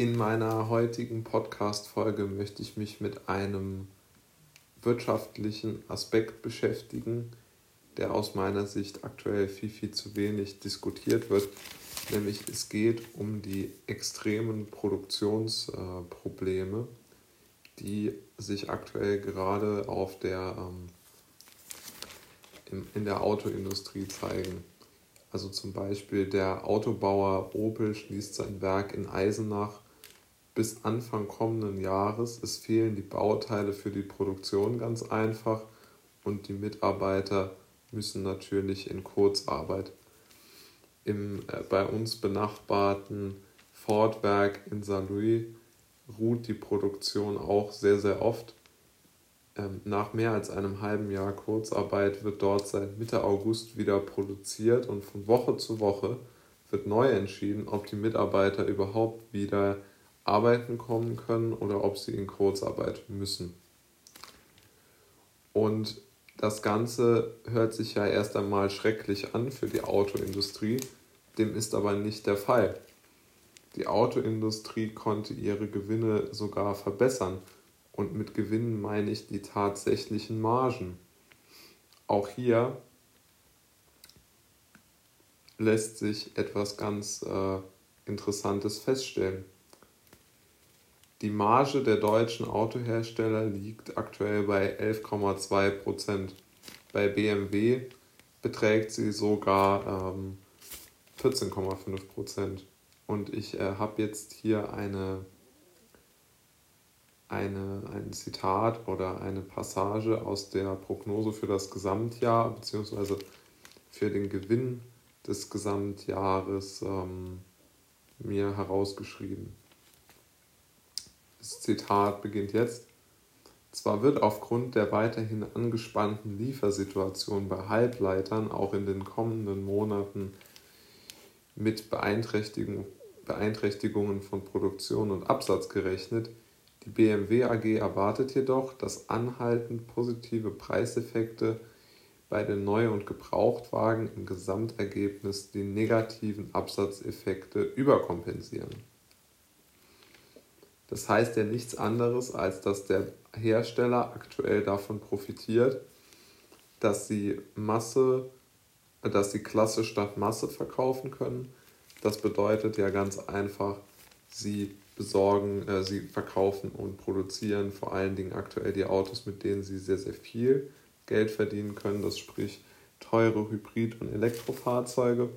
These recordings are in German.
In meiner heutigen Podcast-Folge möchte ich mich mit einem wirtschaftlichen Aspekt beschäftigen, der aus meiner Sicht aktuell viel, viel zu wenig diskutiert wird. Nämlich es geht um die extremen Produktionsprobleme, die sich aktuell gerade auf der, ähm, in der Autoindustrie zeigen. Also zum Beispiel der Autobauer Opel schließt sein Werk in Eisenach bis Anfang kommenden Jahres. Es fehlen die Bauteile für die Produktion ganz einfach und die Mitarbeiter müssen natürlich in Kurzarbeit. Im äh, bei uns benachbarten Fordwerk in St. Louis ruht die Produktion auch sehr, sehr oft. Ähm, nach mehr als einem halben Jahr Kurzarbeit wird dort seit Mitte August wieder produziert und von Woche zu Woche wird neu entschieden, ob die Mitarbeiter überhaupt wieder arbeiten kommen können oder ob sie in Kurzarbeit müssen. Und das Ganze hört sich ja erst einmal schrecklich an für die Autoindustrie, dem ist aber nicht der Fall. Die Autoindustrie konnte ihre Gewinne sogar verbessern und mit Gewinnen meine ich die tatsächlichen Margen. Auch hier lässt sich etwas ganz äh, Interessantes feststellen. Die Marge der deutschen Autohersteller liegt aktuell bei 11,2 Prozent. Bei BMW beträgt sie sogar ähm, 14,5 Prozent. Und ich äh, habe jetzt hier eine, eine, ein Zitat oder eine Passage aus der Prognose für das Gesamtjahr bzw. für den Gewinn des Gesamtjahres ähm, mir herausgeschrieben. Das Zitat beginnt jetzt. Zwar wird aufgrund der weiterhin angespannten Liefersituation bei Halbleitern auch in den kommenden Monaten mit Beeinträchtigung, Beeinträchtigungen von Produktion und Absatz gerechnet. Die BMW AG erwartet jedoch, dass anhaltend positive Preiseffekte bei den Neu- und Gebrauchtwagen im Gesamtergebnis die negativen Absatzeffekte überkompensieren. Das heißt ja nichts anderes, als dass der Hersteller aktuell davon profitiert, dass sie Masse, dass sie Klasse statt Masse verkaufen können. Das bedeutet ja ganz einfach, sie besorgen, äh, sie verkaufen und produzieren vor allen Dingen aktuell die Autos, mit denen sie sehr, sehr viel Geld verdienen können. Das sprich teure Hybrid- und Elektrofahrzeuge.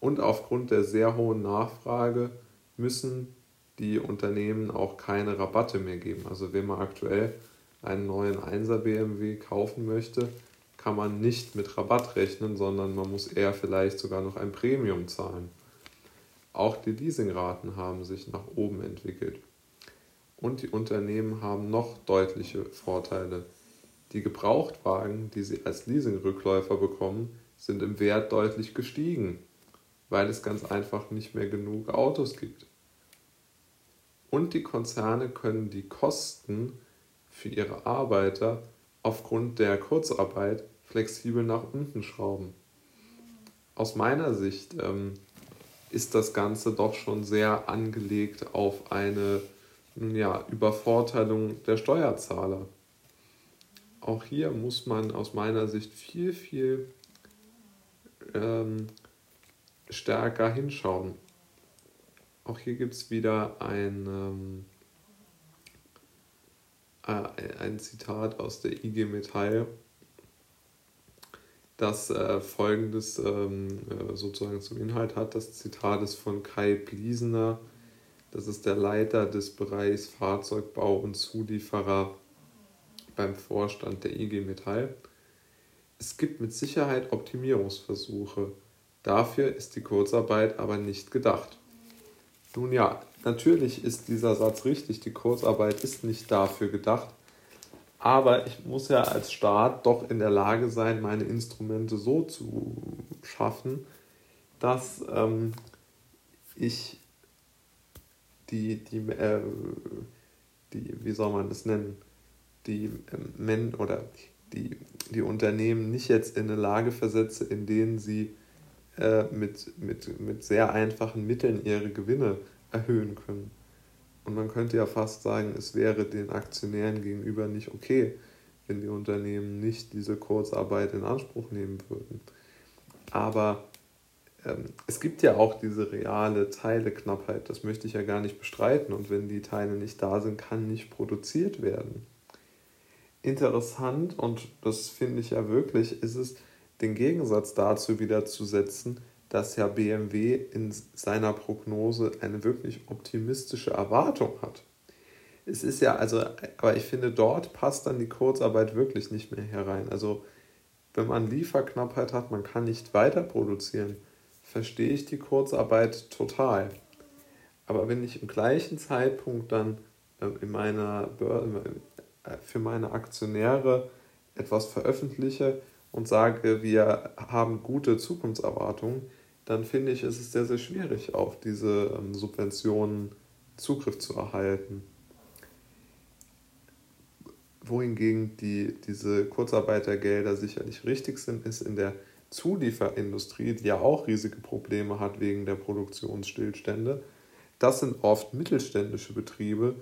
Und aufgrund der sehr hohen Nachfrage müssen die Unternehmen auch keine Rabatte mehr geben. Also wenn man aktuell einen neuen 1er BMW kaufen möchte, kann man nicht mit Rabatt rechnen, sondern man muss eher vielleicht sogar noch ein Premium zahlen. Auch die Leasingraten haben sich nach oben entwickelt. Und die Unternehmen haben noch deutliche Vorteile. Die Gebrauchtwagen, die sie als Leasingrückläufer bekommen, sind im Wert deutlich gestiegen, weil es ganz einfach nicht mehr genug Autos gibt und die Konzerne können die Kosten für ihre Arbeiter aufgrund der Kurzarbeit flexibel nach unten schrauben. Aus meiner Sicht ähm, ist das Ganze doch schon sehr angelegt auf eine ja, Übervorteilung der Steuerzahler. Auch hier muss man aus meiner Sicht viel, viel ähm, stärker hinschauen. Auch hier gibt es wieder ein, ähm, äh, ein Zitat aus der IG Metall, das äh, folgendes ähm, äh, sozusagen zum Inhalt hat. Das Zitat ist von Kai Bliesener, das ist der Leiter des Bereichs Fahrzeugbau und Zulieferer beim Vorstand der IG Metall. Es gibt mit Sicherheit Optimierungsversuche. Dafür ist die Kurzarbeit aber nicht gedacht. Nun ja, natürlich ist dieser Satz richtig, die Kurzarbeit ist nicht dafür gedacht, aber ich muss ja als Staat doch in der Lage sein, meine Instrumente so zu schaffen, dass ähm, ich die, die, äh, die, wie soll man das nennen, die äh, Men oder die, die Unternehmen nicht jetzt in eine Lage versetze, in denen sie äh, mit, mit, mit sehr einfachen Mitteln ihre Gewinne erhöhen können. Und man könnte ja fast sagen, es wäre den Aktionären gegenüber nicht okay, wenn die Unternehmen nicht diese Kurzarbeit in Anspruch nehmen würden. Aber ähm, es gibt ja auch diese reale Teileknappheit, das möchte ich ja gar nicht bestreiten. Und wenn die Teile nicht da sind, kann nicht produziert werden. Interessant, und das finde ich ja wirklich, ist es, den Gegensatz dazu wieder zu setzen, dass ja BMW in seiner Prognose eine wirklich optimistische Erwartung hat. Es ist ja, also, aber ich finde, dort passt dann die Kurzarbeit wirklich nicht mehr herein. Also, wenn man Lieferknappheit hat, man kann nicht weiter produzieren, verstehe ich die Kurzarbeit total. Aber wenn ich im gleichen Zeitpunkt dann ähm, in meiner äh, für meine Aktionäre etwas veröffentliche und sage, wir haben gute Zukunftserwartungen, dann finde ich, ist es sehr, sehr schwierig, auf diese ähm, Subventionen Zugriff zu erhalten. Wohingegen die, diese Kurzarbeitergelder sicherlich richtig sind, ist in der Zulieferindustrie, die ja auch riesige Probleme hat wegen der Produktionsstillstände. Das sind oft mittelständische Betriebe,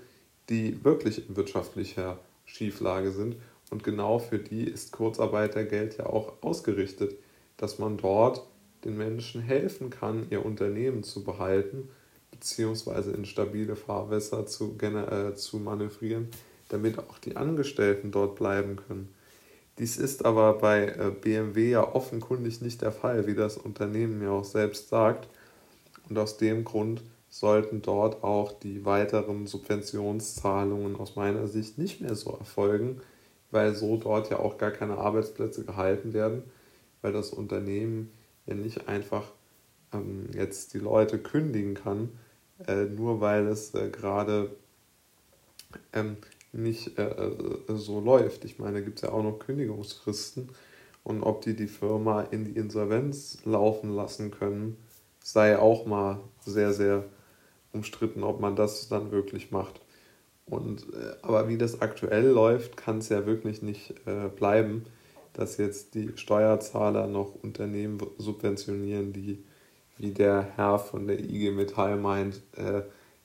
die wirklich in wirtschaftlicher Schieflage sind. Und genau für die ist Kurzarbeitergeld ja auch ausgerichtet, dass man dort den Menschen helfen kann, ihr Unternehmen zu behalten, beziehungsweise in stabile Fahrwässer zu, äh, zu manövrieren, damit auch die Angestellten dort bleiben können. Dies ist aber bei äh, BMW ja offenkundig nicht der Fall, wie das Unternehmen ja auch selbst sagt. Und aus dem Grund sollten dort auch die weiteren Subventionszahlungen aus meiner Sicht nicht mehr so erfolgen, weil so dort ja auch gar keine Arbeitsplätze gehalten werden, weil das Unternehmen ja nicht einfach ähm, jetzt die Leute kündigen kann, äh, nur weil es äh, gerade ähm, nicht äh, äh so läuft. Ich meine, da gibt es ja auch noch Kündigungsfristen und ob die die Firma in die Insolvenz laufen lassen können, sei auch mal sehr, sehr umstritten, ob man das dann wirklich macht. Und, äh, aber wie das aktuell läuft, kann es ja wirklich nicht äh, bleiben dass jetzt die Steuerzahler noch Unternehmen subventionieren, die, wie der Herr von der IG Metall meint, äh,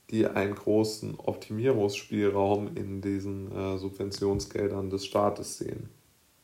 die einen großen Optimierungsspielraum in diesen äh, Subventionsgeldern des Staates sehen.